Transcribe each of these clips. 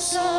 so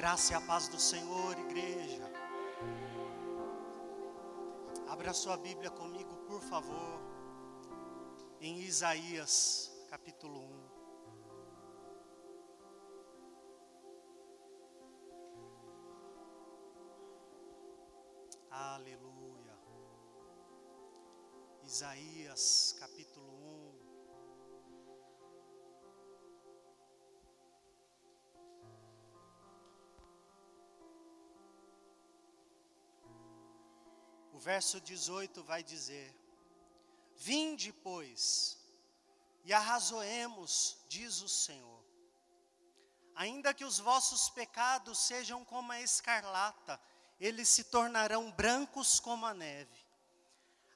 graça e a paz do Senhor, igreja. Abra sua Bíblia comigo, por favor, em Isaías, capítulo 1. Aleluia. Isaías, capítulo verso 18 vai dizer: Vinde, pois, e arrazoemos, diz o Senhor. Ainda que os vossos pecados sejam como a escarlata, eles se tornarão brancos como a neve.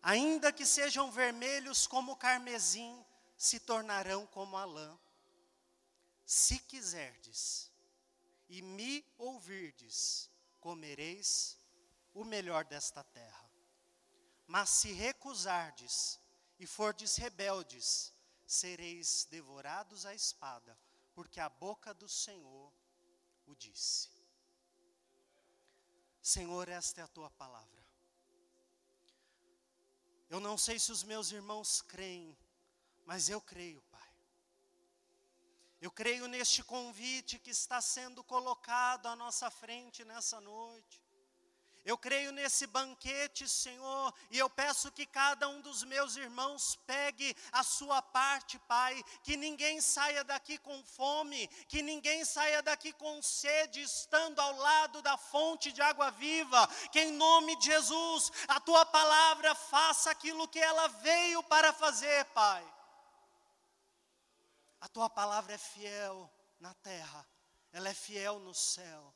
Ainda que sejam vermelhos como o carmesim, se tornarão como a lã. Se quiserdes e me ouvirdes, comereis o melhor desta terra. Mas se recusardes e fordes rebeldes, sereis devorados à espada, porque a boca do Senhor o disse. Senhor, esta é a tua palavra. Eu não sei se os meus irmãos creem, mas eu creio, Pai. Eu creio neste convite que está sendo colocado à nossa frente nessa noite. Eu creio nesse banquete, Senhor, e eu peço que cada um dos meus irmãos pegue a sua parte, Pai, que ninguém saia daqui com fome, que ninguém saia daqui com sede, estando ao lado da fonte de água viva, que em nome de Jesus, a tua palavra faça aquilo que ela veio para fazer, Pai. A tua palavra é fiel na terra, ela é fiel no céu,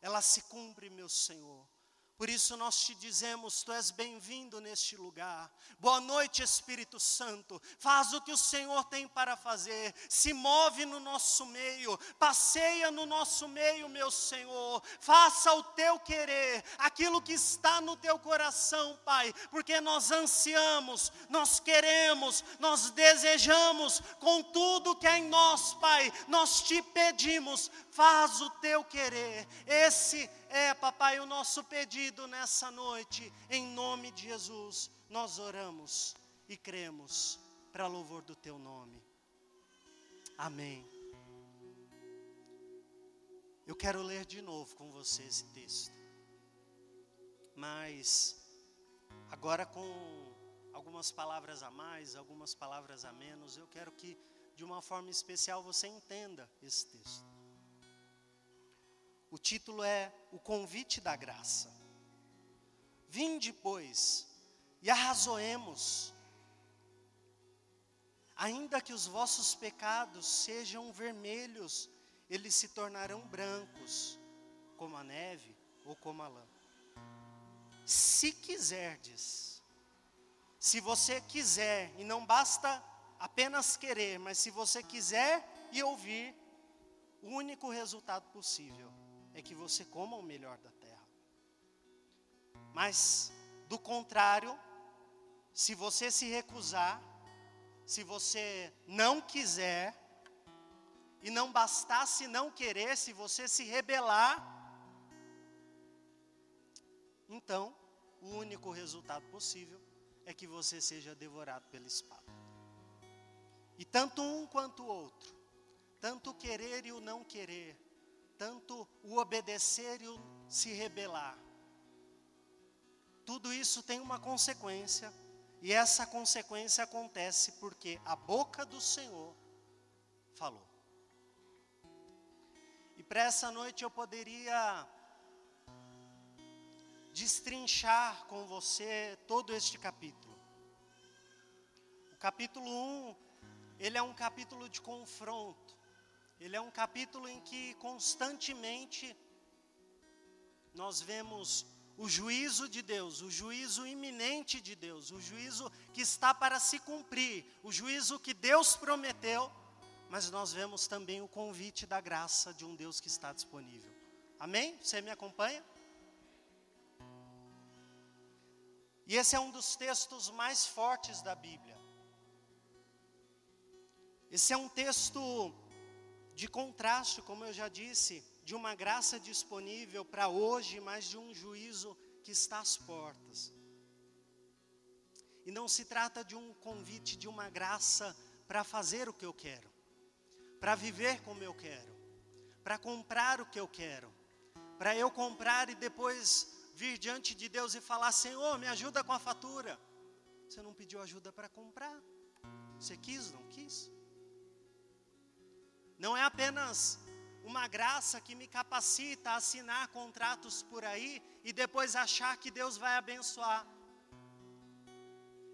ela se cumpre, meu Senhor. Por isso nós te dizemos, tu és bem-vindo neste lugar. Boa noite, Espírito Santo. Faz o que o Senhor tem para fazer. Se move no nosso meio, passeia no nosso meio, meu Senhor. Faça o teu querer, aquilo que está no teu coração, Pai, porque nós ansiamos, nós queremos, nós desejamos com tudo que é em nós, Pai. Nós te pedimos, faz o teu querer. Esse é, papai, o nosso pedido nessa noite, em nome de Jesus, nós oramos e cremos para louvor do teu nome. Amém. Eu quero ler de novo com você esse texto, mas agora com algumas palavras a mais, algumas palavras a menos, eu quero que de uma forma especial você entenda esse texto. O título é O Convite da Graça. Vinde, pois, e arrazoemos, ainda que os vossos pecados sejam vermelhos, eles se tornarão brancos, como a neve ou como a lã. Se quiserdes, se você quiser, e não basta apenas querer, mas se você quiser e ouvir, o único resultado possível é que você coma o melhor da. Mas, do contrário, se você se recusar, se você não quiser, e não bastasse não querer, se você se rebelar, então, o único resultado possível é que você seja devorado pela espada. E tanto um quanto o outro, tanto o querer e o não querer, tanto o obedecer e o se rebelar. Tudo isso tem uma consequência, e essa consequência acontece porque a boca do Senhor falou. E para essa noite eu poderia destrinchar com você todo este capítulo. O capítulo 1, ele é um capítulo de confronto. Ele é um capítulo em que constantemente nós vemos o juízo de Deus, o juízo iminente de Deus, o juízo que está para se cumprir, o juízo que Deus prometeu, mas nós vemos também o convite da graça de um Deus que está disponível. Amém? Você me acompanha? E esse é um dos textos mais fortes da Bíblia. Esse é um texto de contraste, como eu já disse, de uma graça disponível para hoje, mas de um juízo que está às portas. E não se trata de um convite de uma graça para fazer o que eu quero, para viver como eu quero, para comprar o que eu quero, para eu comprar e depois vir diante de Deus e falar: Senhor, me ajuda com a fatura. Você não pediu ajuda para comprar, você quis, não quis? Não é apenas uma graça que me capacita a assinar contratos por aí e depois achar que Deus vai abençoar.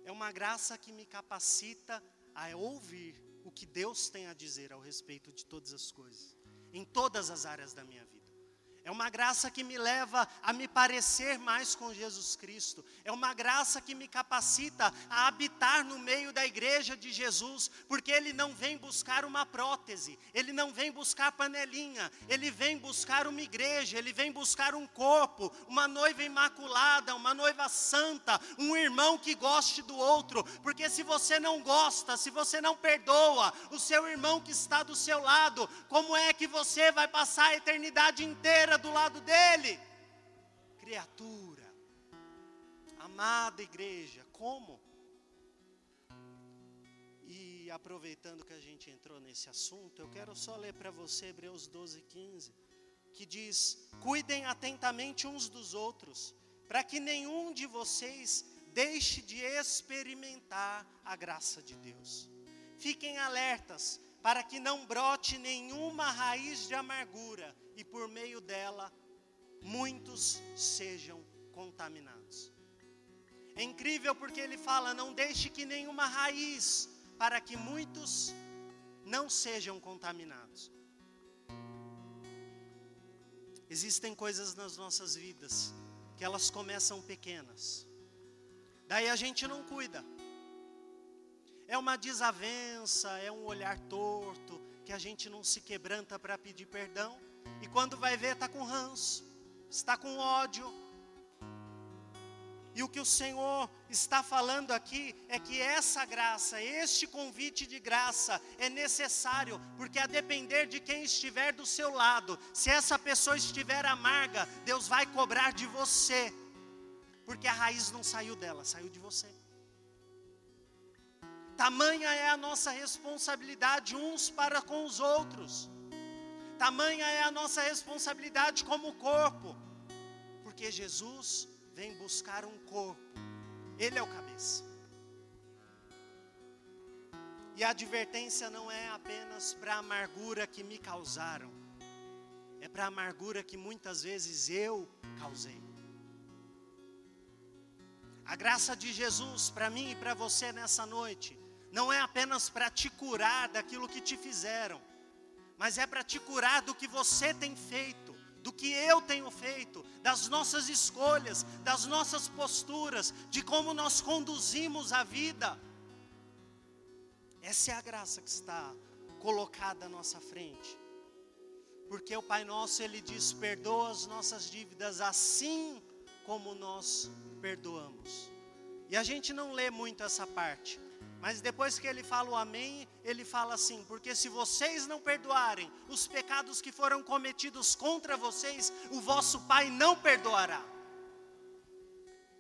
É uma graça que me capacita a ouvir o que Deus tem a dizer ao respeito de todas as coisas, em todas as áreas da minha vida. É uma graça que me leva a me parecer mais com Jesus Cristo. É uma graça que me capacita a habitar no meio da igreja de Jesus, porque Ele não vem buscar uma prótese, Ele não vem buscar panelinha, Ele vem buscar uma igreja, Ele vem buscar um corpo, uma noiva imaculada, uma noiva santa, um irmão que goste do outro. Porque se você não gosta, se você não perdoa o seu irmão que está do seu lado, como é que você vai passar a eternidade inteira? Do lado dele. Criatura, amada igreja, como? E aproveitando que a gente entrou nesse assunto, eu quero só ler para você Hebreus 12, 15, que diz: Cuidem atentamente uns dos outros, para que nenhum de vocês deixe de experimentar a graça de Deus. Fiquem alertas para que não brote nenhuma raiz de amargura e por meio dela muitos sejam contaminados. É incrível porque ele fala: não deixe que nenhuma raiz, para que muitos não sejam contaminados. Existem coisas nas nossas vidas que elas começam pequenas, daí a gente não cuida. É uma desavença, é um olhar torto, que a gente não se quebranta para pedir perdão, e quando vai ver, está com ranço, está com ódio. E o que o Senhor está falando aqui é que essa graça, este convite de graça é necessário, porque a depender de quem estiver do seu lado, se essa pessoa estiver amarga, Deus vai cobrar de você, porque a raiz não saiu dela, saiu de você. Tamanha é a nossa responsabilidade uns para com os outros. Tamanha é a nossa responsabilidade como corpo. Porque Jesus vem buscar um corpo. Ele é o cabeça. E a advertência não é apenas para a amargura que me causaram, é para a amargura que muitas vezes eu causei. A graça de Jesus para mim e para você nessa noite não é apenas para te curar daquilo que te fizeram, mas é para te curar do que você tem feito, do que eu tenho feito, das nossas escolhas, das nossas posturas, de como nós conduzimos a vida. Essa é a graça que está colocada à nossa frente. Porque o Pai Nosso, Ele diz: perdoa as nossas dívidas assim como nós perdoamos. E a gente não lê muito essa parte, mas depois que ele fala o amém, ele fala assim: porque se vocês não perdoarem os pecados que foram cometidos contra vocês, o vosso Pai não perdoará.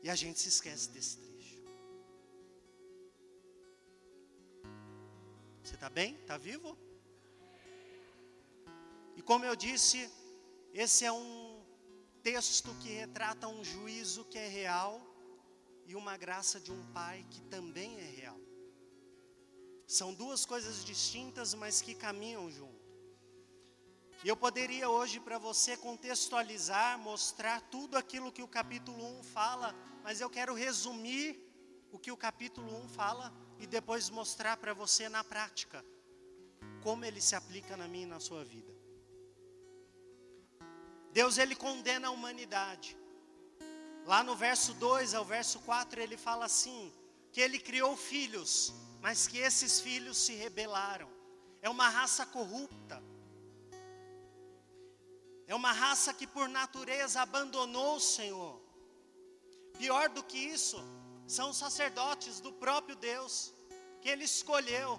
E a gente se esquece desse trecho. Você está bem? Está vivo? E como eu disse, esse é um texto que retrata um juízo que é real e uma graça de um pai que também é real. São duas coisas distintas, mas que caminham junto. E eu poderia hoje para você contextualizar, mostrar tudo aquilo que o capítulo 1 fala, mas eu quero resumir o que o capítulo 1 fala e depois mostrar para você na prática como ele se aplica na minha e na sua vida. Deus ele condena a humanidade. Lá no verso 2 ao verso 4 ele fala assim: que ele criou filhos, mas que esses filhos se rebelaram. É uma raça corrupta. É uma raça que por natureza abandonou o Senhor. Pior do que isso, são os sacerdotes do próprio Deus, que ele escolheu.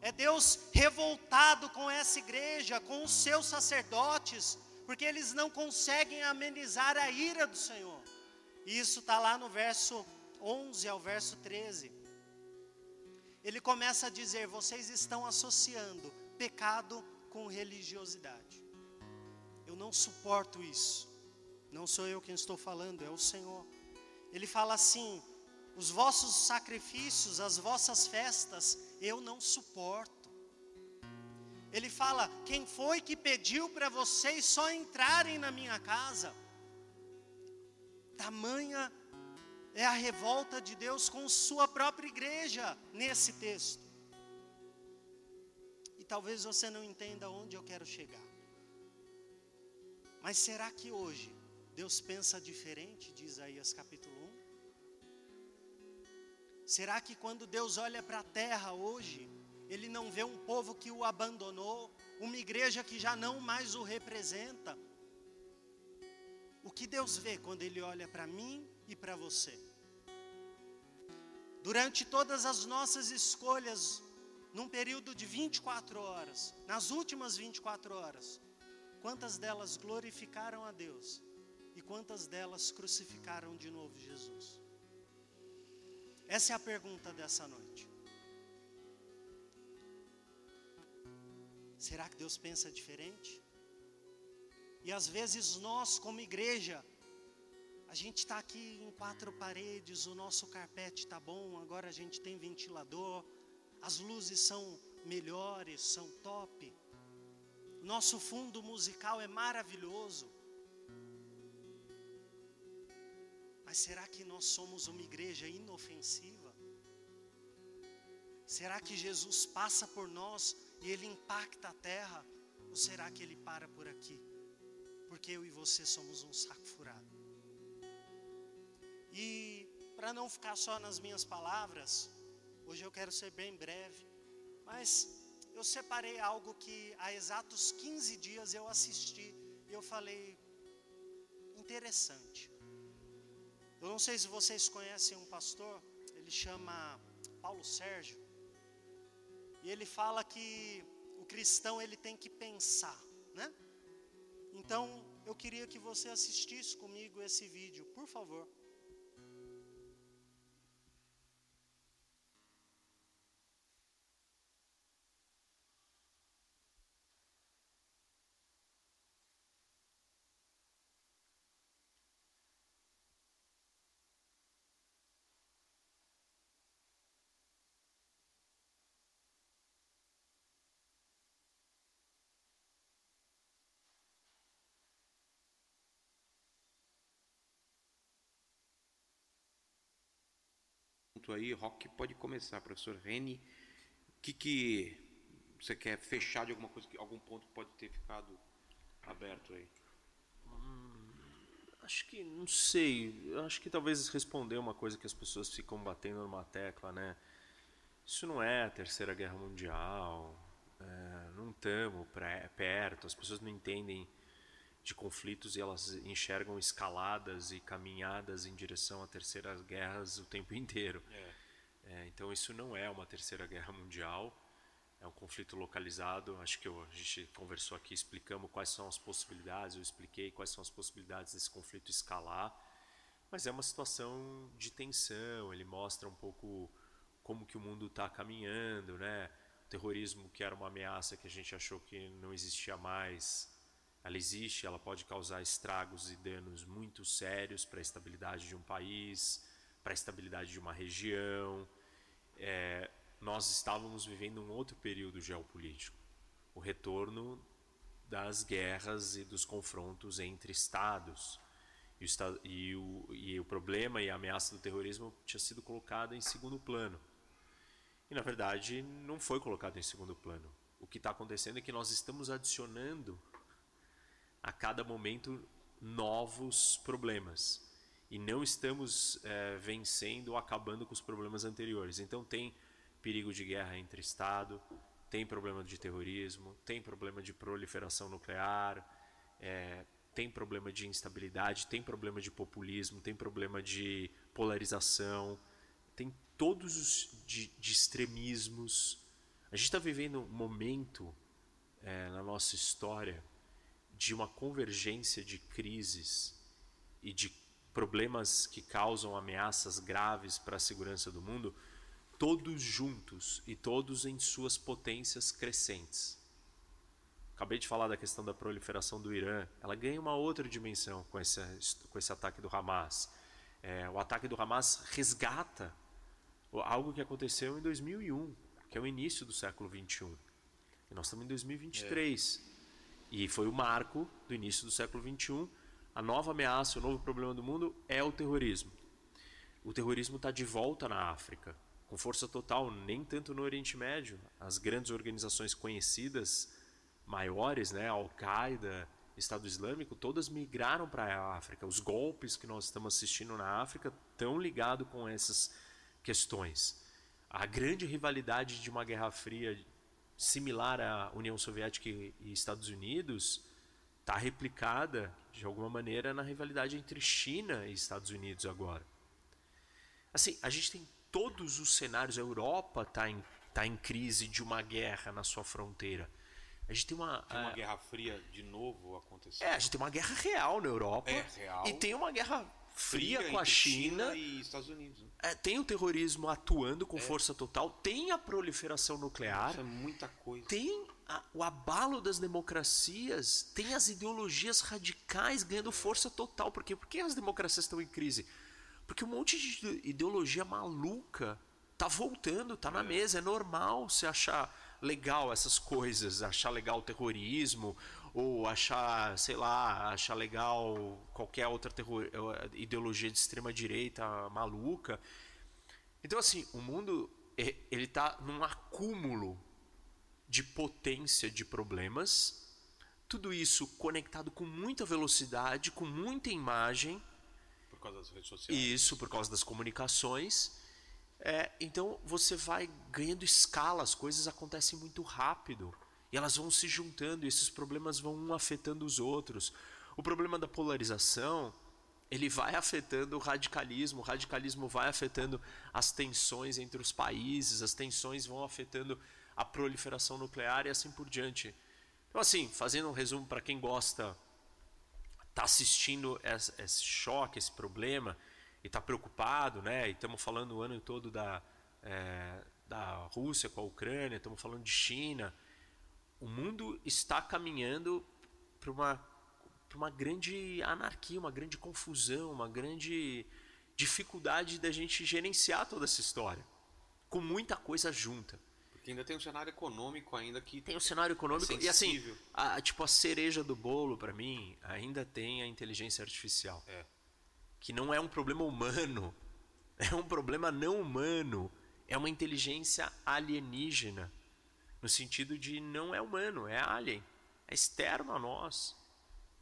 É Deus revoltado com essa igreja, com os seus sacerdotes, porque eles não conseguem amenizar a ira do Senhor. E isso está lá no verso 11 ao verso 13. Ele começa a dizer: vocês estão associando pecado com religiosidade. Eu não suporto isso. Não sou eu quem estou falando, é o Senhor. Ele fala assim: os vossos sacrifícios, as vossas festas, eu não suporto. Ele fala: quem foi que pediu para vocês só entrarem na minha casa? Tamanha é a revolta de Deus com sua própria igreja nesse texto. E talvez você não entenda onde eu quero chegar. Mas será que hoje Deus pensa diferente de Isaías capítulo 1? Será que quando Deus olha para a terra hoje, Ele não vê um povo que o abandonou, uma igreja que já não mais o representa? O que Deus vê quando Ele olha para mim e para você? Durante todas as nossas escolhas, num período de 24 horas, nas últimas 24 horas, Quantas delas glorificaram a Deus e quantas delas crucificaram de novo Jesus? Essa é a pergunta dessa noite. Será que Deus pensa diferente? E às vezes nós, como igreja, a gente está aqui em quatro paredes, o nosso carpete está bom, agora a gente tem ventilador, as luzes são melhores, são top. Nosso fundo musical é maravilhoso. Mas será que nós somos uma igreja inofensiva? Será que Jesus passa por nós e ele impacta a terra? Ou será que ele para por aqui? Porque eu e você somos um saco furado. E para não ficar só nas minhas palavras, hoje eu quero ser bem breve, mas eu separei algo que há exatos 15 dias eu assisti e eu falei, interessante. Eu não sei se vocês conhecem um pastor, ele chama Paulo Sérgio, e ele fala que o cristão ele tem que pensar, né? Então, eu queria que você assistisse comigo esse vídeo, por favor. Assunto aí, Rock, pode começar, professor Reni. O que, que você quer fechar de alguma coisa, algum ponto que pode ter ficado aberto aí? Hum, acho que, não sei, acho que talvez responder uma coisa que as pessoas ficam batendo numa tecla, né? Isso não é a Terceira Guerra Mundial, é, não estamos perto, as pessoas não entendem de conflitos e elas enxergam escaladas e caminhadas em direção a terceiras guerras o tempo inteiro. É. É, então isso não é uma terceira guerra mundial, é um conflito localizado. Acho que eu, a gente conversou aqui, explicamos quais são as possibilidades, eu expliquei quais são as possibilidades desse conflito escalar, mas é uma situação de tensão. Ele mostra um pouco como que o mundo está caminhando, né? O terrorismo que era uma ameaça que a gente achou que não existia mais ela existe, ela pode causar estragos e danos muito sérios para a estabilidade de um país, para a estabilidade de uma região. É, nós estávamos vivendo um outro período geopolítico, o retorno das guerras e dos confrontos entre estados. E o, e o, problema e a ameaça do terrorismo tinha sido colocada em segundo plano. E na verdade não foi colocado em segundo plano. O que está acontecendo é que nós estamos adicionando a cada momento novos problemas. e não estamos é, vencendo ou acabando com os problemas anteriores. Então tem perigo de guerra entre Estado, tem problema de terrorismo, tem problema de proliferação nuclear, é, tem problema de instabilidade, tem problema de populismo, tem problema de polarização, tem todos os de, de extremismos. A gente está vivendo um momento é, na nossa história de uma convergência de crises e de problemas que causam ameaças graves para a segurança do mundo, todos juntos e todos em suas potências crescentes. Acabei de falar da questão da proliferação do Irã, ela ganha uma outra dimensão com esse, com esse ataque do Hamas. É, o ataque do Hamas resgata algo que aconteceu em 2001, que é o início do século 21. E nós estamos em 2023. É. E foi o marco do início do século 21. A nova ameaça, o novo problema do mundo é o terrorismo. O terrorismo está de volta na África, com força total, nem tanto no Oriente Médio. As grandes organizações conhecidas, maiores, né, Al-Qaeda, Estado Islâmico, todas migraram para a África. Os golpes que nós estamos assistindo na África estão ligados com essas questões. A grande rivalidade de uma Guerra Fria similar à União Soviética e Estados Unidos está replicada de alguma maneira na rivalidade entre China e Estados Unidos agora. Assim, a gente tem todos os cenários. A Europa está em, tá em crise de uma guerra na sua fronteira. A gente tem uma. Tem uma a, Guerra Fria de novo acontecendo. É, a gente tem uma guerra real na Europa. É, real. E tem uma guerra fria, fria com a China, China, e Estados Unidos. Né? É, tem o terrorismo atuando com é. força total, tem a proliferação nuclear. Isso é muita coisa. Tem a, o abalo das democracias, tem as ideologias radicais ganhando força total. Por quê? Por que as democracias estão em crise? Porque um monte de ideologia maluca tá voltando, tá na é. mesa. É normal você achar legal essas coisas, achar legal o terrorismo, ou achar, sei lá, achar legal qualquer outra terror, eh, ideologia de extrema direita maluca. Então assim, o mundo ele está num acúmulo de potência de problemas, tudo isso conectado com muita velocidade, com muita imagem. Por causa das redes sociais. Isso, por causa das comunicações. É, então você vai ganhando escala, as coisas acontecem muito rápido. E elas vão se juntando e esses problemas vão um afetando os outros. O problema da polarização, ele vai afetando o radicalismo, o radicalismo vai afetando as tensões entre os países, as tensões vão afetando a proliferação nuclear e assim por diante. Então assim, fazendo um resumo para quem gosta, está assistindo esse choque, esse problema e está preocupado, né? E estamos falando o ano todo da, é, da Rússia com a Ucrânia, estamos falando de China, o mundo está caminhando para uma, para uma grande anarquia, uma grande confusão, uma grande dificuldade da gente gerenciar toda essa história, com muita coisa junta. Porque ainda tem um cenário econômico ainda que tem um cenário econômico é e assim, a, tipo a cereja do bolo para mim ainda tem a inteligência artificial. É. Que não é um problema humano, é um problema não humano, é uma inteligência alienígena no sentido de não é humano, é alien, é externo a nós.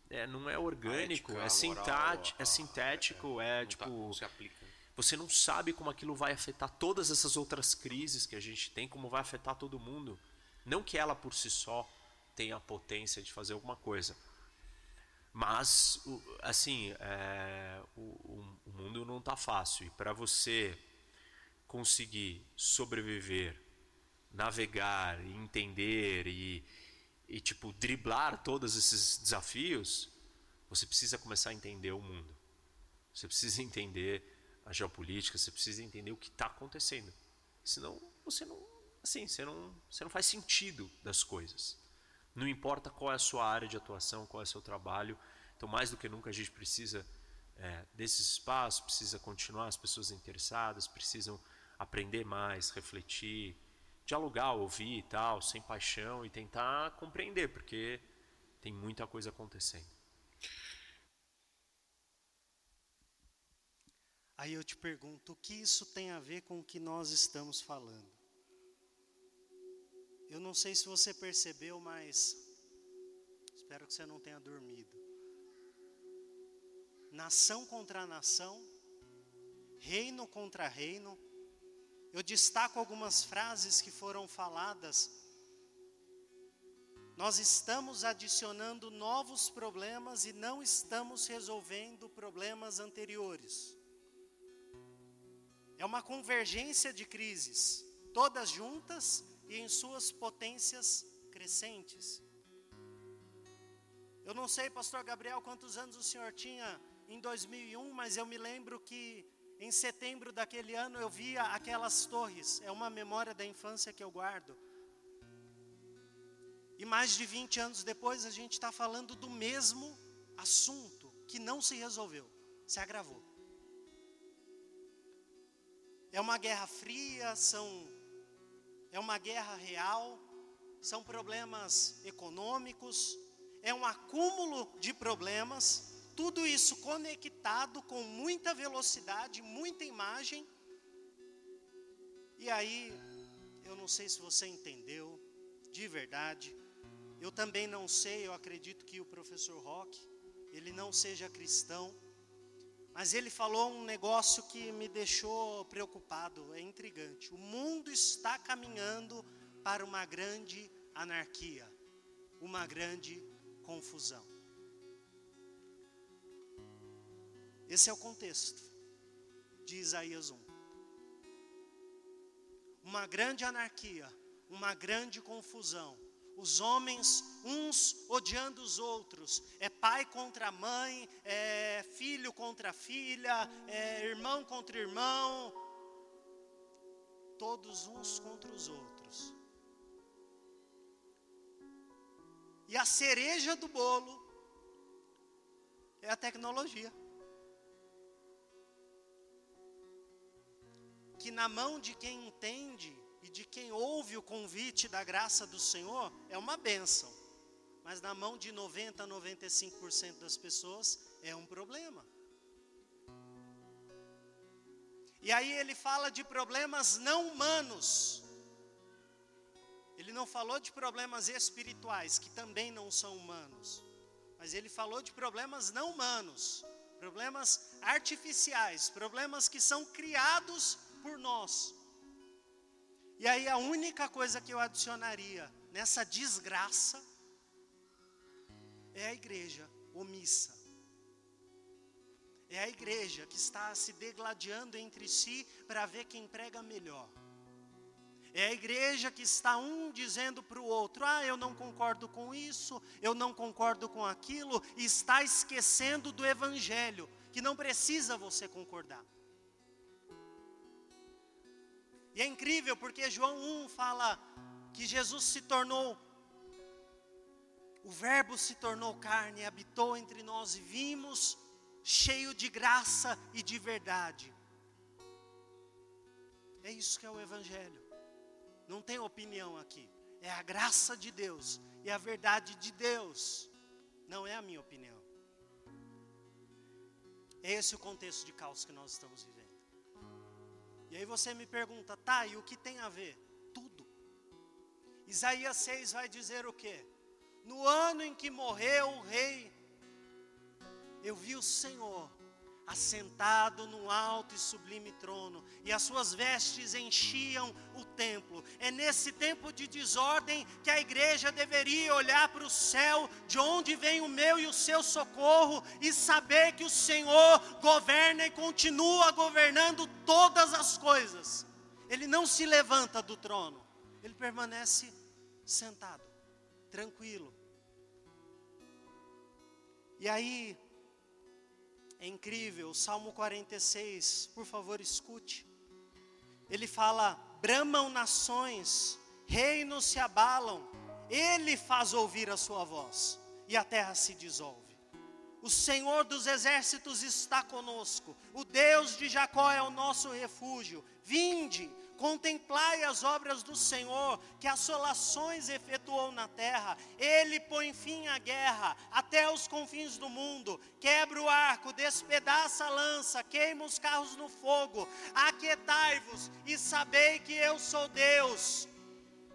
É, não é orgânico, ética, é, sintático, é sintético, é, é, é tipo. Tá, não se aplica. Você não sabe como aquilo vai afetar todas essas outras crises que a gente tem, como vai afetar todo mundo. Não que ela por si só tenha a potência de fazer alguma coisa. Mas, assim, é, o, o mundo não está fácil. E para você conseguir sobreviver navegar e entender e, e tipo driblar todos esses desafios, você precisa começar a entender o mundo. Você precisa entender a geopolítica, você precisa entender o que está acontecendo. Senão você não, assim, você não, você não faz sentido das coisas. Não importa qual é a sua área de atuação, qual é o seu trabalho. Então, mais do que nunca, a gente precisa é, desse espaço, precisa continuar as pessoas interessadas, precisam aprender mais, refletir, dialogar, ouvir e tal, sem paixão e tentar compreender, porque tem muita coisa acontecendo. Aí eu te pergunto, o que isso tem a ver com o que nós estamos falando? Eu não sei se você percebeu, mas espero que você não tenha dormido. nação contra nação, reino contra reino. Eu destaco algumas frases que foram faladas. Nós estamos adicionando novos problemas e não estamos resolvendo problemas anteriores. É uma convergência de crises, todas juntas e em suas potências crescentes. Eu não sei, pastor Gabriel, quantos anos o senhor tinha em 2001, mas eu me lembro que em setembro daquele ano eu via aquelas torres. É uma memória da infância que eu guardo. E mais de 20 anos depois a gente está falando do mesmo assunto que não se resolveu, se agravou. É uma guerra fria, são é uma guerra real, são problemas econômicos, é um acúmulo de problemas, tudo isso conectado com muita velocidade, muita imagem. E aí, eu não sei se você entendeu, de verdade. Eu também não sei, eu acredito que o professor Rock, ele não seja cristão, mas ele falou um negócio que me deixou preocupado, é intrigante. O mundo está caminhando para uma grande anarquia, uma grande confusão. Esse é o contexto de Isaías 1. Uma grande anarquia, uma grande confusão. Os homens, uns odiando os outros, é pai contra mãe, é filho contra filha, é irmão contra irmão, todos uns contra os outros. E a cereja do bolo é a tecnologia. Que na mão de quem entende e de quem ouve o convite da graça do Senhor é uma bênção. Mas na mão de 90 a 95% das pessoas é um problema. E aí ele fala de problemas não humanos. Ele não falou de problemas espirituais, que também não são humanos. Mas ele falou de problemas não humanos, problemas artificiais, problemas que são criados por nós. E aí a única coisa que eu adicionaria nessa desgraça é a igreja omissa. É a igreja que está se degladiando entre si para ver quem prega melhor. É a igreja que está um dizendo para o outro: ah, eu não concordo com isso, eu não concordo com aquilo, e está esquecendo do Evangelho, que não precisa você concordar. E é incrível porque João 1 fala que Jesus se tornou, o Verbo se tornou carne, habitou entre nós e vimos, cheio de graça e de verdade. É isso que é o Evangelho. Não tem opinião aqui. É a graça de Deus e a verdade de Deus. Não é a minha opinião. É esse o contexto de caos que nós estamos vivendo. E aí você me pergunta, tá, e o que tem a ver? Tudo. Isaías 6 vai dizer o quê? No ano em que morreu o rei, eu vi o Senhor assentado num alto e sublime trono, e as suas vestes enchiam o templo. É nesse tempo de desordem que a igreja deveria olhar para o céu, de onde vem o meu e o seu socorro, e saber que o Senhor governa e continua governando todas as coisas. Ele não se levanta do trono, ele permanece sentado, tranquilo. E aí, é incrível, o Salmo 46, por favor, escute. Ele fala: bramam nações, reinos se abalam, ele faz ouvir a sua voz, e a terra se dissolve. O Senhor dos exércitos está conosco, o Deus de Jacó é o nosso refúgio. Vinde, Contemplai as obras do Senhor, que assolações efetuou na terra. Ele põe fim à guerra até os confins do mundo. Quebra o arco, despedaça a lança, queima os carros no fogo. Aquietai-vos e sabei que eu sou Deus.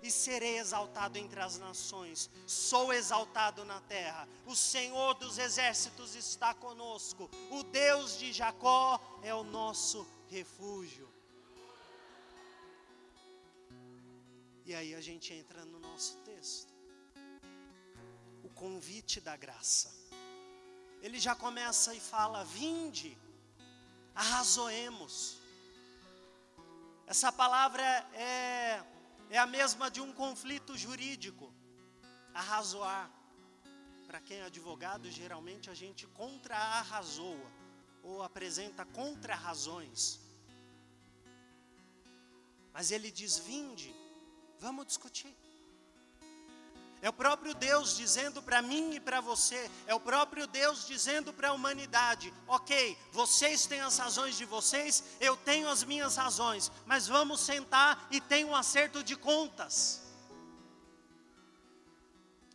e serei exaltado entre as nações, sou exaltado na terra. O Senhor dos exércitos está conosco, o Deus de Jacó é o nosso refúgio. E aí a gente entra no nosso texto. O convite da graça. Ele já começa e fala: Vinde, arrazoemos. Essa palavra é é a mesma de um conflito jurídico. Arrazoar. Para quem é advogado, geralmente a gente contra-arrazoa ou apresenta contra-razões. Mas ele diz: vinde, vamos discutir. É o próprio Deus dizendo para mim e para você, é o próprio Deus dizendo para a humanidade: ok, vocês têm as razões de vocês, eu tenho as minhas razões, mas vamos sentar e ter um acerto de contas.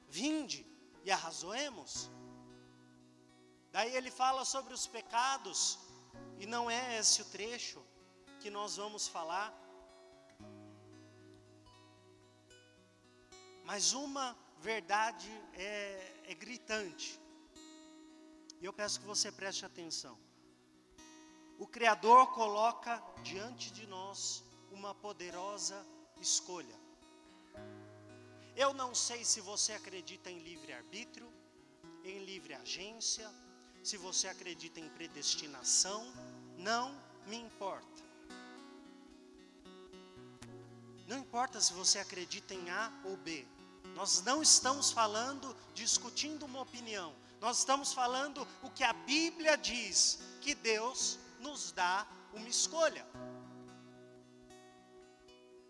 Vinde e arrazoemos. Daí ele fala sobre os pecados, e não é esse o trecho que nós vamos falar, Mas uma verdade é, é gritante. E eu peço que você preste atenção. O Criador coloca diante de nós uma poderosa escolha. Eu não sei se você acredita em livre-arbítrio, em livre agência, se você acredita em predestinação, não me importa. Não importa se você acredita em A ou B. Nós não estamos falando, discutindo uma opinião. Nós estamos falando o que a Bíblia diz, que Deus nos dá uma escolha.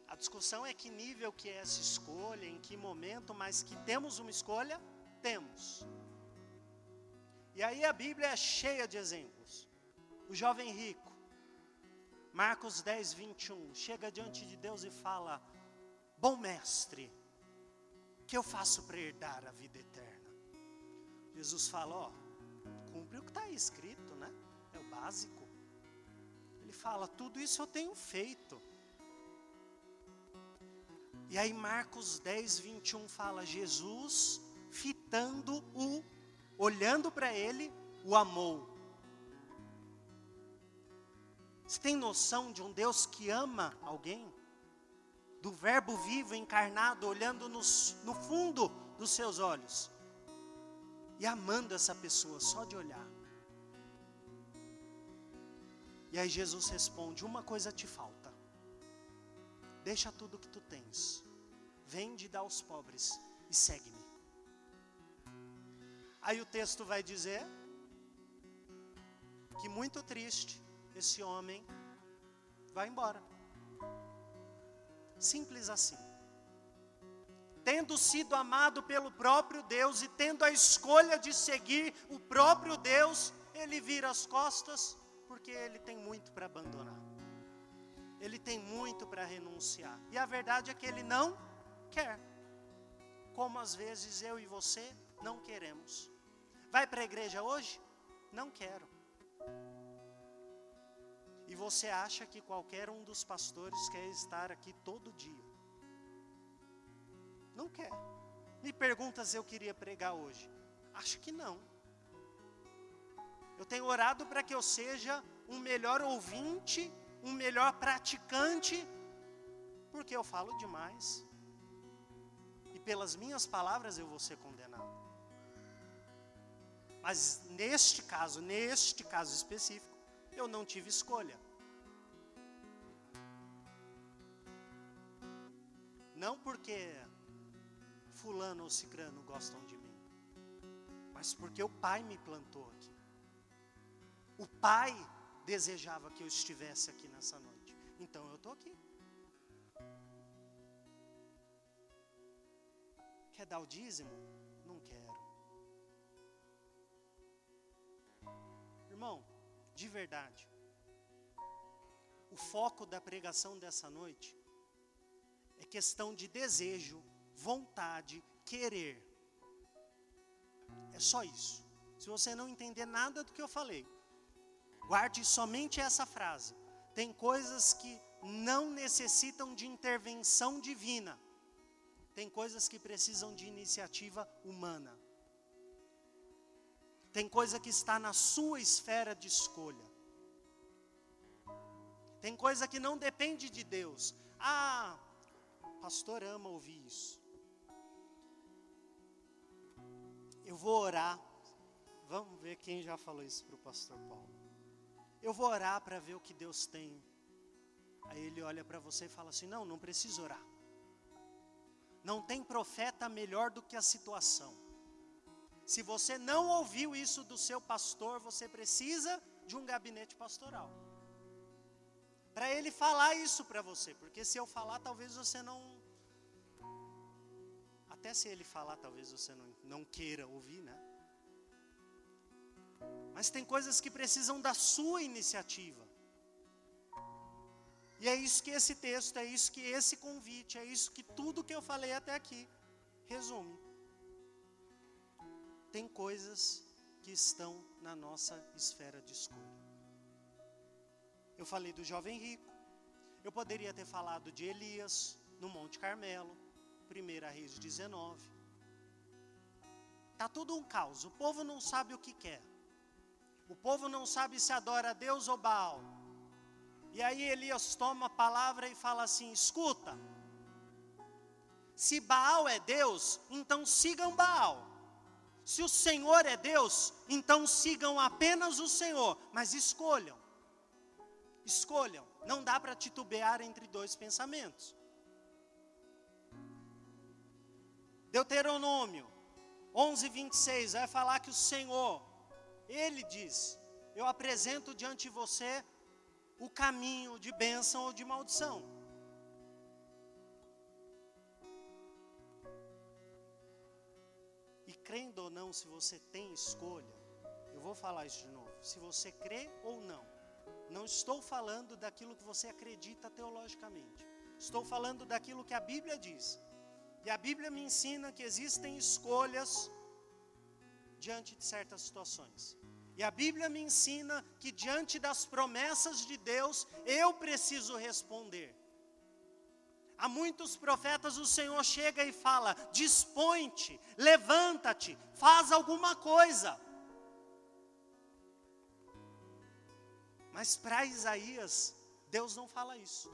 A discussão é que nível que é essa escolha, em que momento, mas que temos uma escolha, temos. E aí a Bíblia é cheia de exemplos. O jovem rico, Marcos 10, 21, chega diante de Deus e fala: Bom mestre, que eu faço para herdar a vida eterna? Jesus fala: Ó, cumpre o que está escrito, né? É o básico. Ele fala: Tudo isso eu tenho feito. E aí, Marcos 10, 21 fala: Jesus, fitando-o, olhando para ele, o amou. Você tem noção de um Deus que ama alguém? Do Verbo vivo encarnado, olhando nos, no fundo dos seus olhos e amando essa pessoa só de olhar. E aí Jesus responde: Uma coisa te falta. Deixa tudo que tu tens, vende e dá aos pobres e segue-me. Aí o texto vai dizer que muito triste, esse homem vai embora. Simples assim. Tendo sido amado pelo próprio Deus e tendo a escolha de seguir o próprio Deus, ele vira as costas porque ele tem muito para abandonar. Ele tem muito para renunciar. E a verdade é que ele não quer. Como às vezes eu e você não queremos. Vai para a igreja hoje? Não quero. E você acha que qualquer um dos pastores quer estar aqui todo dia. Não quer. Me pergunta se eu queria pregar hoje. Acho que não. Eu tenho orado para que eu seja um melhor ouvinte, um melhor praticante, porque eu falo demais. E pelas minhas palavras eu vou ser condenado. Mas neste caso, neste caso específico, eu não tive escolha. Não porque fulano ou cicrano gostam de mim, mas porque o pai me plantou aqui. O pai desejava que eu estivesse aqui nessa noite. Então eu estou aqui. Quer dar o dízimo? Não quero. Irmão, de verdade. O foco da pregação dessa noite é questão de desejo, vontade, querer. É só isso. Se você não entender nada do que eu falei, guarde somente essa frase. Tem coisas que não necessitam de intervenção divina. tem coisas que precisam de iniciativa humana. Tem coisa que está na sua esfera de escolha. Tem coisa que não depende de Deus. Ah, pastor ama ouvir isso. Eu vou orar. Vamos ver quem já falou isso para o pastor Paulo. Eu vou orar para ver o que Deus tem. Aí ele olha para você e fala assim: Não, não precisa orar. Não tem profeta melhor do que a situação. Se você não ouviu isso do seu pastor, você precisa de um gabinete pastoral. Para ele falar isso para você, porque se eu falar, talvez você não. Até se ele falar, talvez você não, não queira ouvir, né? Mas tem coisas que precisam da sua iniciativa. E é isso que esse texto, é isso que esse convite, é isso que tudo que eu falei até aqui resume. Tem coisas que estão na nossa esfera de escolha. Eu falei do jovem rico. Eu poderia ter falado de Elias no Monte Carmelo, 1 Reis 19. Tá tudo um caos. O povo não sabe o que quer. O povo não sabe se adora a Deus ou Baal. E aí Elias toma a palavra e fala assim: escuta, se Baal é Deus, então sigam Baal. Se o Senhor é Deus, então sigam apenas o Senhor, mas escolham. Escolham. Não dá para titubear entre dois pensamentos. Deuteronômio 11, 26 vai falar que o Senhor, Ele diz: Eu apresento diante de você o caminho de bênção ou de maldição. E crendo ou não, se você tem escolha, eu vou falar isso de novo. Se você crê ou não, não estou falando daquilo que você acredita teologicamente. Estou falando daquilo que a Bíblia diz. E a Bíblia me ensina que existem escolhas diante de certas situações. E a Bíblia me ensina que diante das promessas de Deus, eu preciso responder. Há muitos profetas o Senhor chega e fala: dispõe-te, levanta-te, faz alguma coisa. Mas para Isaías, Deus não fala isso.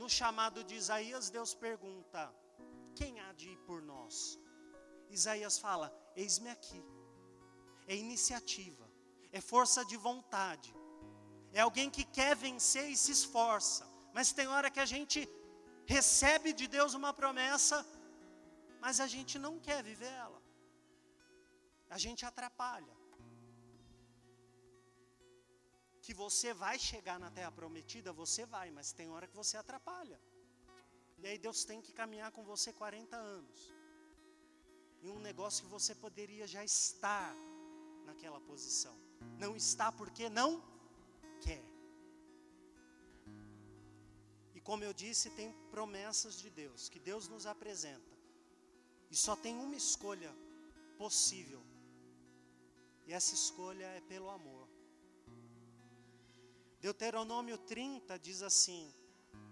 No chamado de Isaías, Deus pergunta: quem há de ir por nós? Isaías fala: eis-me aqui é iniciativa, é força de vontade, é alguém que quer vencer e se esforça. Mas tem hora que a gente recebe de Deus uma promessa, mas a gente não quer viver ela, a gente atrapalha. Que você vai chegar na terra prometida, você vai, mas tem hora que você atrapalha. E aí Deus tem que caminhar com você 40 anos. Em um negócio que você poderia já estar naquela posição. Não está porque não quer. E como eu disse, tem promessas de Deus, que Deus nos apresenta. E só tem uma escolha possível. E essa escolha é pelo amor. Deuteronômio 30 diz assim: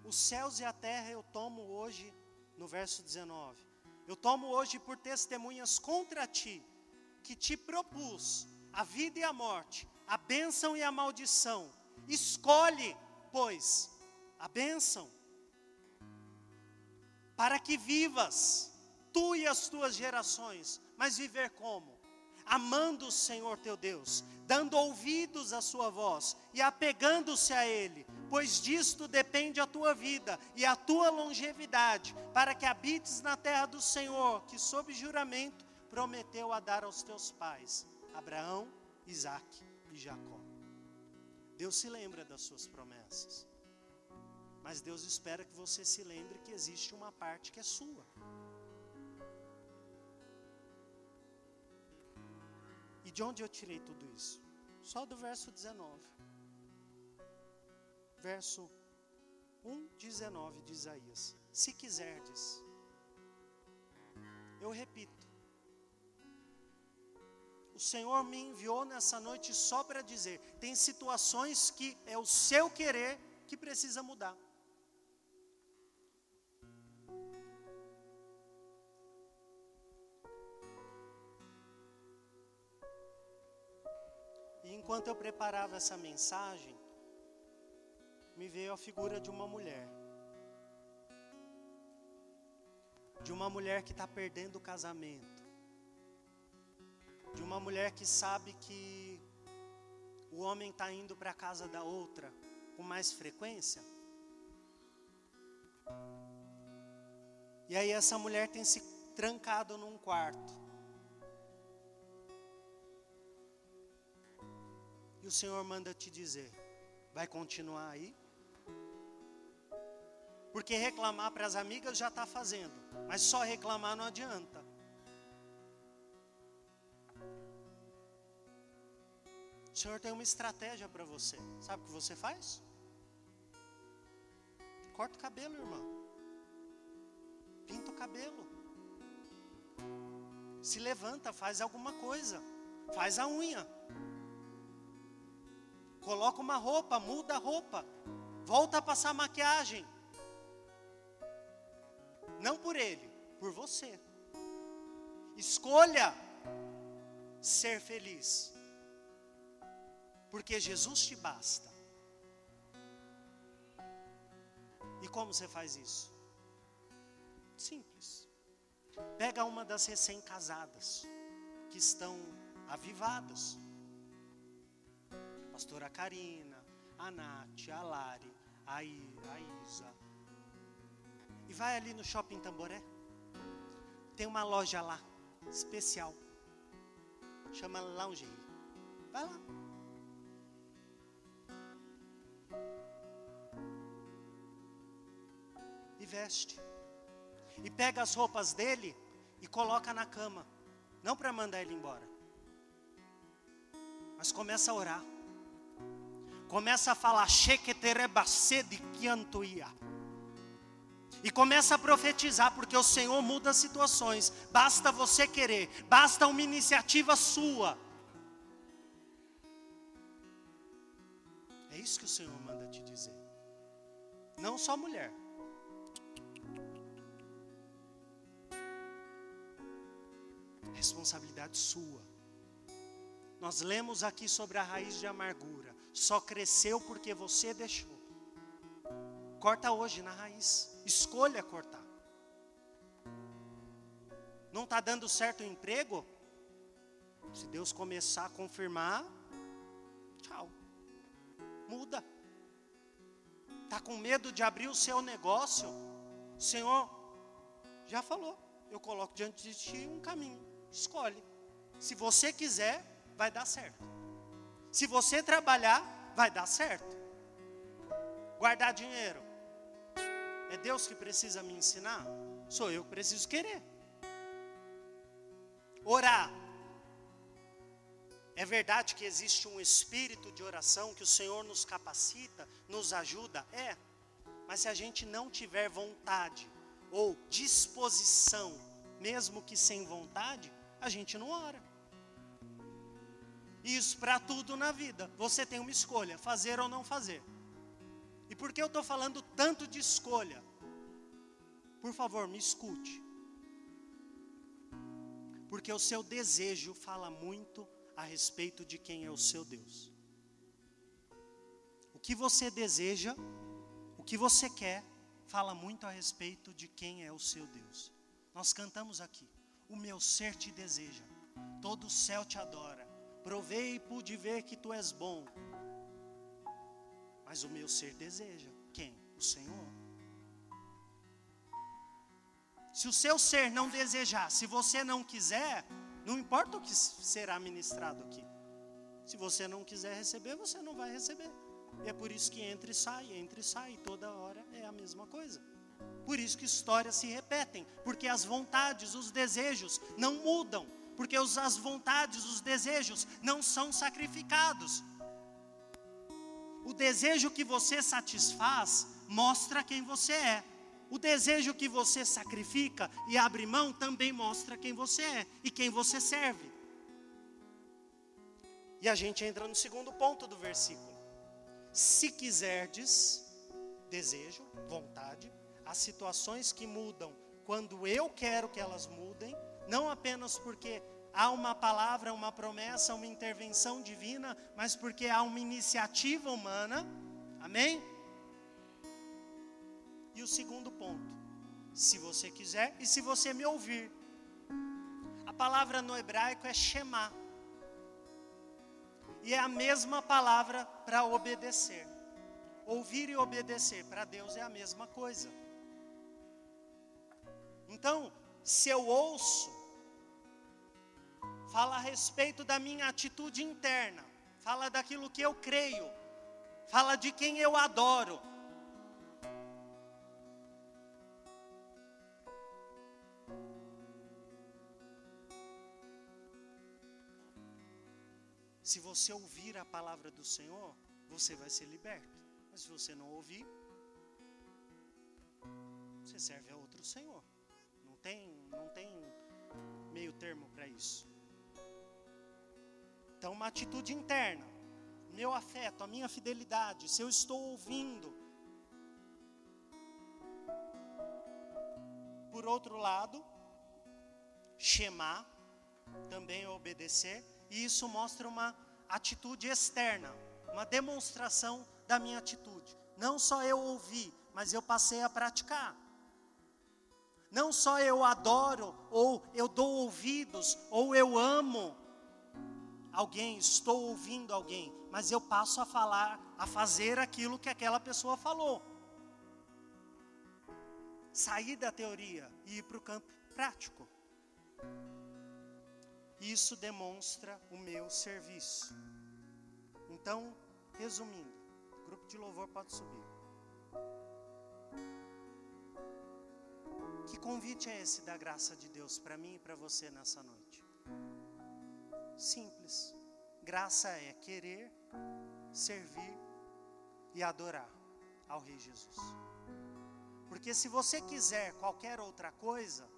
Os céus e a terra eu tomo hoje, no verso 19, eu tomo hoje por testemunhas contra ti, que te propus a vida e a morte, a bênção e a maldição. Escolhe, pois, a bênção, para que vivas, tu e as tuas gerações, mas viver como? Amando o Senhor teu Deus, dando ouvidos à sua voz e apegando-se a Ele, pois disto depende a tua vida e a tua longevidade, para que habites na terra do Senhor, que sob juramento prometeu a dar aos teus pais. Abraão, Isaac e Jacó. Deus se lembra das suas promessas. Mas Deus espera que você se lembre que existe uma parte que é sua. E de onde eu tirei tudo isso? Só do verso 19. Verso 1, 19 de Isaías. Se quiserdes, eu repito, o Senhor me enviou nessa noite só para dizer: tem situações que é o seu querer que precisa mudar. Enquanto eu preparava essa mensagem, me veio a figura de uma mulher. De uma mulher que está perdendo o casamento. De uma mulher que sabe que o homem está indo para a casa da outra com mais frequência. E aí essa mulher tem se trancado num quarto. O Senhor manda te dizer: vai continuar aí? Porque reclamar para as amigas já está fazendo, mas só reclamar não adianta. O Senhor tem uma estratégia para você. Sabe o que você faz? Corta o cabelo, irmão. Pinta o cabelo. Se levanta, faz alguma coisa. Faz a unha. Coloca uma roupa, muda a roupa. Volta a passar maquiagem. Não por ele, por você. Escolha ser feliz. Porque Jesus te basta. E como você faz isso? Simples. Pega uma das recém-casadas que estão avivadas. Pastora Karina, a Nath, a Lari, a, I, a Isa, e vai ali no shopping Tamboré. Tem uma loja lá, especial. Chama Lingerie. Vai lá. E veste. E pega as roupas dele e coloca na cama. Não para mandar ele embora. Mas começa a orar. Começa a falar, Sheketerebase de Kiantuia. E começa a profetizar, porque o Senhor muda as situações. Basta você querer, basta uma iniciativa sua. É isso que o Senhor manda te dizer. Não só mulher. Responsabilidade sua. Nós lemos aqui sobre a raiz de amargura. Só cresceu porque você deixou. Corta hoje na raiz. Escolha cortar. Não está dando certo o emprego? Se Deus começar a confirmar, tchau. Muda. Está com medo de abrir o seu negócio? Senhor já falou. Eu coloco diante de ti um caminho. Escolhe. Se você quiser, vai dar certo. Se você trabalhar, vai dar certo. Guardar dinheiro. É Deus que precisa me ensinar? Sou eu que preciso querer. Orar. É verdade que existe um espírito de oração que o Senhor nos capacita, nos ajuda? É. Mas se a gente não tiver vontade ou disposição, mesmo que sem vontade, a gente não ora. Isso para tudo na vida. Você tem uma escolha: fazer ou não fazer. E por que eu estou falando tanto de escolha? Por favor, me escute. Porque o seu desejo fala muito a respeito de quem é o seu Deus. O que você deseja, o que você quer, fala muito a respeito de quem é o seu Deus. Nós cantamos aqui: O meu ser te deseja, todo o céu te adora. Provei e pude ver que tu és bom. Mas o meu ser deseja. Quem? O Senhor. Se o seu ser não desejar, se você não quiser, não importa o que será ministrado aqui. Se você não quiser receber, você não vai receber. E é por isso que entra e sai, entra e sai, toda hora é a mesma coisa. Por isso que histórias se repetem, porque as vontades, os desejos não mudam, porque as vontades, os desejos não são sacrificados. O desejo que você satisfaz mostra quem você é. O desejo que você sacrifica e abre mão também mostra quem você é e quem você serve. E a gente entra no segundo ponto do versículo. Se quiserdes, desejo, vontade, as situações que mudam quando eu quero que elas mudem, não apenas porque há uma palavra, uma promessa, uma intervenção divina, mas porque há uma iniciativa humana. Amém? E o segundo ponto, se você quiser e se você me ouvir. A palavra no hebraico é Shema. E é a mesma palavra para obedecer. Ouvir e obedecer para Deus é a mesma coisa. Então, se eu ouço, fala a respeito da minha atitude interna, fala daquilo que eu creio, fala de quem eu adoro. Se você ouvir a palavra do Senhor, você vai ser liberto. Mas se você não ouvir, você serve a outro Senhor. Não tem, não tem meio termo para isso. Então, uma atitude interna, meu afeto, a minha fidelidade, se eu estou ouvindo. Por outro lado, chamar, também obedecer, e isso mostra uma atitude externa, uma demonstração da minha atitude. Não só eu ouvi, mas eu passei a praticar. Não só eu adoro, ou eu dou ouvidos, ou eu amo alguém, estou ouvindo alguém, mas eu passo a falar, a fazer aquilo que aquela pessoa falou. Sair da teoria e ir para o campo prático. Isso demonstra o meu serviço. Então, resumindo, o grupo de louvor pode subir. Que convite é esse da graça de Deus para mim e para você nessa noite? Simples. Graça é querer, servir e adorar ao Rei Jesus. Porque se você quiser qualquer outra coisa,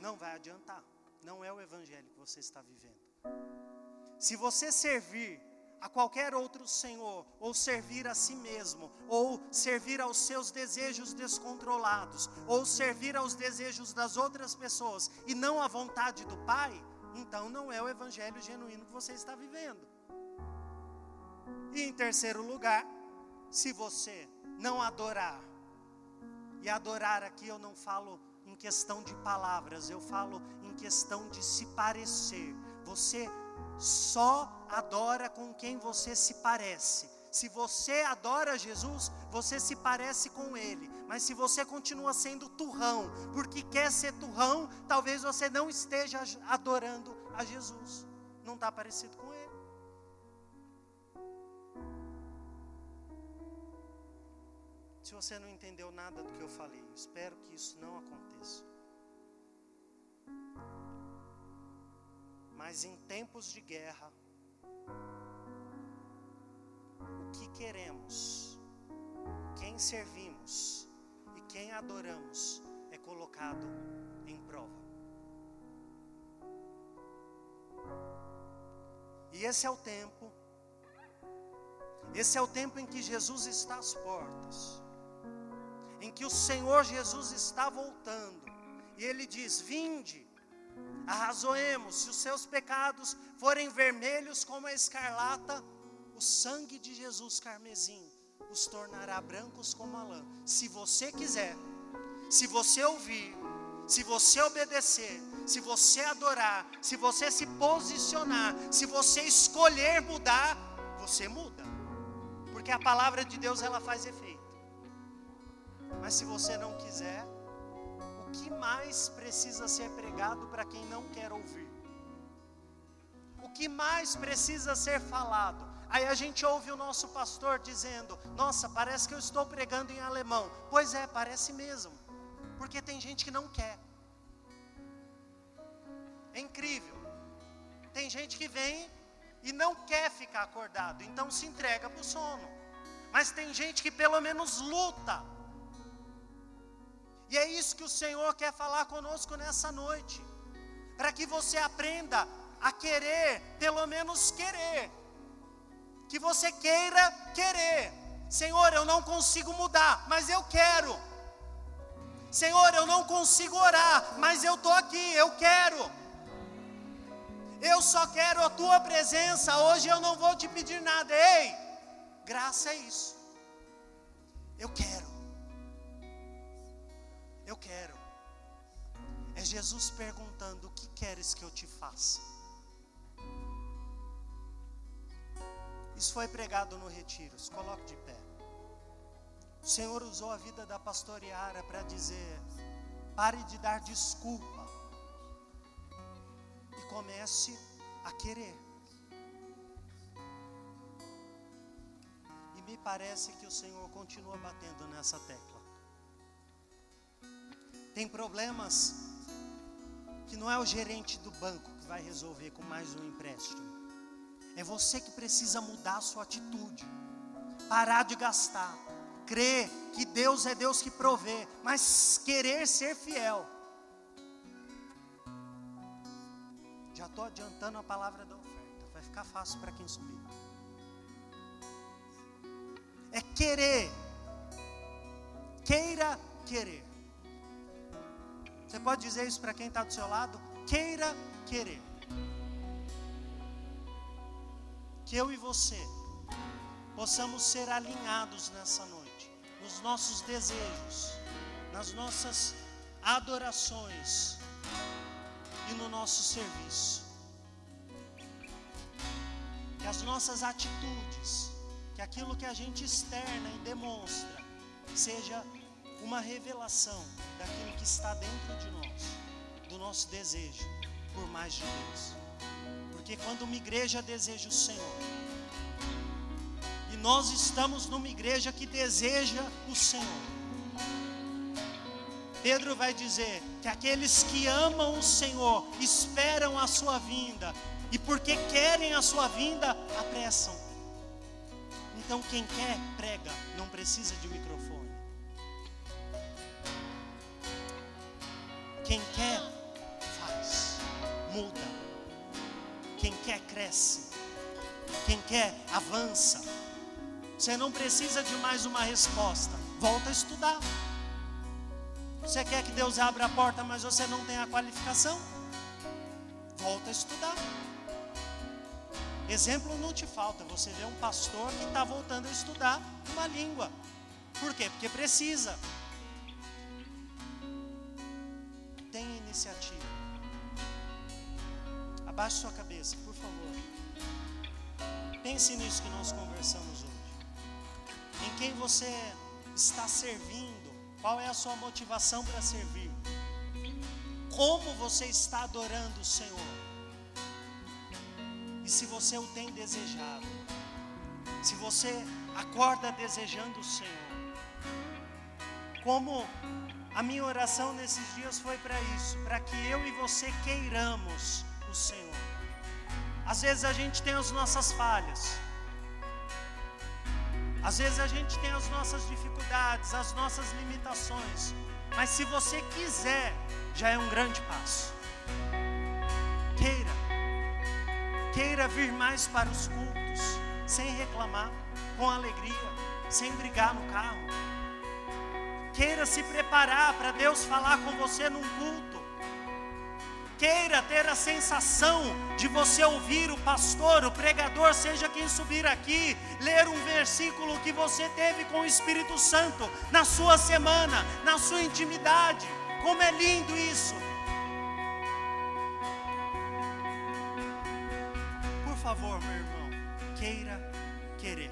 não vai adiantar não é o evangelho que você está vivendo. Se você servir a qualquer outro senhor, ou servir a si mesmo, ou servir aos seus desejos descontrolados, ou servir aos desejos das outras pessoas e não à vontade do Pai, então não é o evangelho genuíno que você está vivendo. E em terceiro lugar, se você não adorar, e adorar aqui eu não falo em questão de palavras, eu falo em questão de se parecer. Você só adora com quem você se parece. Se você adora Jesus, você se parece com Ele. Mas se você continua sendo turrão, porque quer ser turrão, talvez você não esteja adorando a Jesus. Não está parecido com Ele. Se você não entendeu nada do que eu falei, espero que isso não aconteça. Mas em tempos de guerra, que queremos, quem servimos e quem adoramos é colocado em prova. E esse é o tempo, esse é o tempo em que Jesus está às portas em que o Senhor Jesus está voltando, e ele diz: Vinde, arrazoemos, se os seus pecados forem vermelhos como a escarlata, o sangue de Jesus carmesim os tornará brancos como a lã. Se você quiser, se você ouvir, se você obedecer, se você adorar, se você se posicionar, se você escolher mudar, você muda. Porque a palavra de Deus ela faz efeito. Mas se você não quiser, o que mais precisa ser pregado para quem não quer ouvir? O que mais precisa ser falado? Aí a gente ouve o nosso pastor dizendo: Nossa, parece que eu estou pregando em alemão. Pois é, parece mesmo. Porque tem gente que não quer. É incrível. Tem gente que vem e não quer ficar acordado, então se entrega para o sono. Mas tem gente que pelo menos luta e é isso que o Senhor quer falar conosco nessa noite. Para que você aprenda a querer, pelo menos querer. Que você queira querer. Senhor, eu não consigo mudar, mas eu quero. Senhor, eu não consigo orar, mas eu estou aqui, eu quero. Eu só quero a tua presença. Hoje eu não vou te pedir nada. Ei, graça é isso. Eu quero. Eu quero. É Jesus perguntando: O que queres que eu te faça? Isso foi pregado no retiro. Se coloque de pé. O Senhor usou a vida da pastoreara para dizer: pare de dar desculpa e comece a querer. E me parece que o Senhor continua batendo nessa tecla. Tem problemas que não é o gerente do banco que vai resolver com mais um empréstimo. É você que precisa mudar a sua atitude, parar de gastar crer que Deus é Deus que provê, mas querer ser fiel. Já estou adiantando a palavra da oferta, vai ficar fácil para quem subir. É querer, queira querer. Você pode dizer isso para quem está do seu lado? Queira querer. Que eu e você possamos ser alinhados nessa noite nos nossos desejos, nas nossas adorações e no nosso serviço. Que as nossas atitudes, que aquilo que a gente externa e demonstra, seja uma revelação daquilo que está dentro de nós, do nosso desejo por mais de Deus. Porque quando uma igreja deseja o Senhor, nós estamos numa igreja que deseja o Senhor. Pedro vai dizer que aqueles que amam o Senhor esperam a sua vinda, e porque querem a sua vinda, apressam. Então, quem quer, prega, não precisa de microfone. Quem quer, faz, muda. Quer, cresce. Quem quer, avança. Você não precisa de mais uma resposta. Volta a estudar. Você quer que Deus abra a porta, mas você não tem a qualificação? Volta a estudar. Exemplo não te falta. Você vê um pastor que está voltando a estudar uma língua. Por quê? Porque precisa. Tenha iniciativa. Abaixe sua cabeça, por favor. Pense nisso que nós conversamos hoje. Em quem você está servindo, qual é a sua motivação para servir, como você está adorando o Senhor, e se você o tem desejado, se você acorda desejando o Senhor, como a minha oração nesses dias foi para isso, para que eu e você queiramos o Senhor. Às vezes a gente tem as nossas falhas, às vezes a gente tem as nossas dificuldades, as nossas limitações, mas se você quiser, já é um grande passo. Queira, queira vir mais para os cultos, sem reclamar, com alegria, sem brigar no carro. Queira se preparar para Deus falar com você num culto queira ter a sensação de você ouvir o pastor, o pregador, seja quem subir aqui, ler um versículo que você teve com o Espírito Santo na sua semana, na sua intimidade. Como é lindo isso! Por favor, meu irmão, queira querer.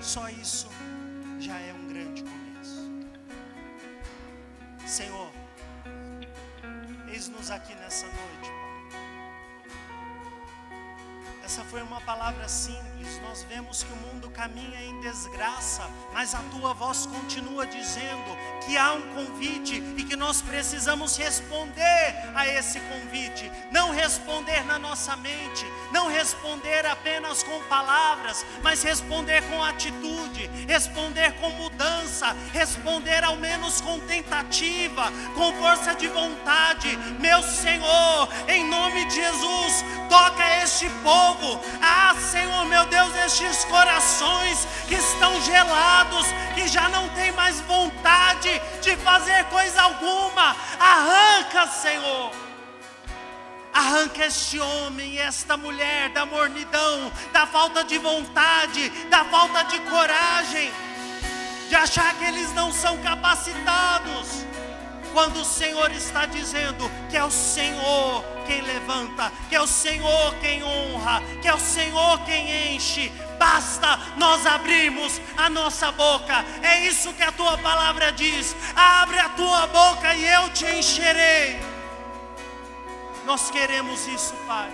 Só isso já é um grande começo. Senhor, Eis-nos aqui nessa noite. Essa foi uma palavra simples. Nós vemos que o mundo caminha em desgraça, mas a tua voz continua dizendo que há um convite e que nós precisamos responder a esse convite. Não responder na nossa mente, não responder apenas com palavras, mas responder com atitude, responder com mudança, responder ao menos com tentativa, com força de vontade. Meu Senhor, em nome de Jesus, toca este povo. Ah, Senhor, meu Deus, estes corações que estão gelados, que já não tem mais vontade de fazer coisa alguma. Arranca, Senhor Arranca este homem esta mulher da mornidão, da falta de vontade, da falta de coragem, de achar que eles não são capacitados. Quando o Senhor está dizendo que é o Senhor quem levanta, que é o Senhor quem honra, que é o Senhor quem enche, basta nós abrirmos a nossa boca. É isso que a tua palavra diz. Abre a tua boca e eu te encherei. Nós queremos isso, Pai.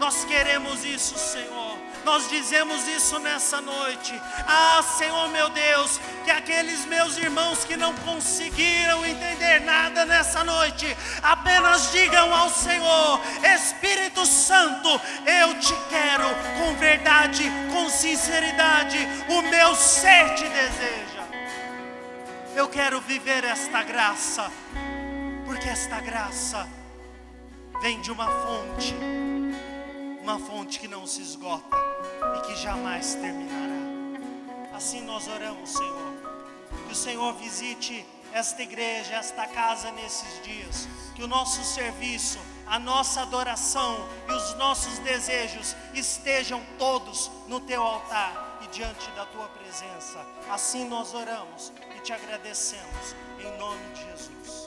Nós queremos isso, Senhor. Nós dizemos isso nessa noite. Ah, Senhor meu Deus, que aqueles meus irmãos que não conseguiram entender nada nessa noite, apenas digam ao Senhor: Espírito Santo, eu te quero com verdade, com sinceridade. O meu ser te deseja. Eu quero viver esta graça, porque esta graça vem de uma fonte, uma fonte que não se esgota e que jamais terminará. Assim nós oramos, Senhor. Que o Senhor visite esta igreja, esta casa nesses dias. Que o nosso serviço, a nossa adoração e os nossos desejos estejam todos no teu altar e diante da tua presença. Assim nós oramos e te agradecemos. Em nome de Jesus.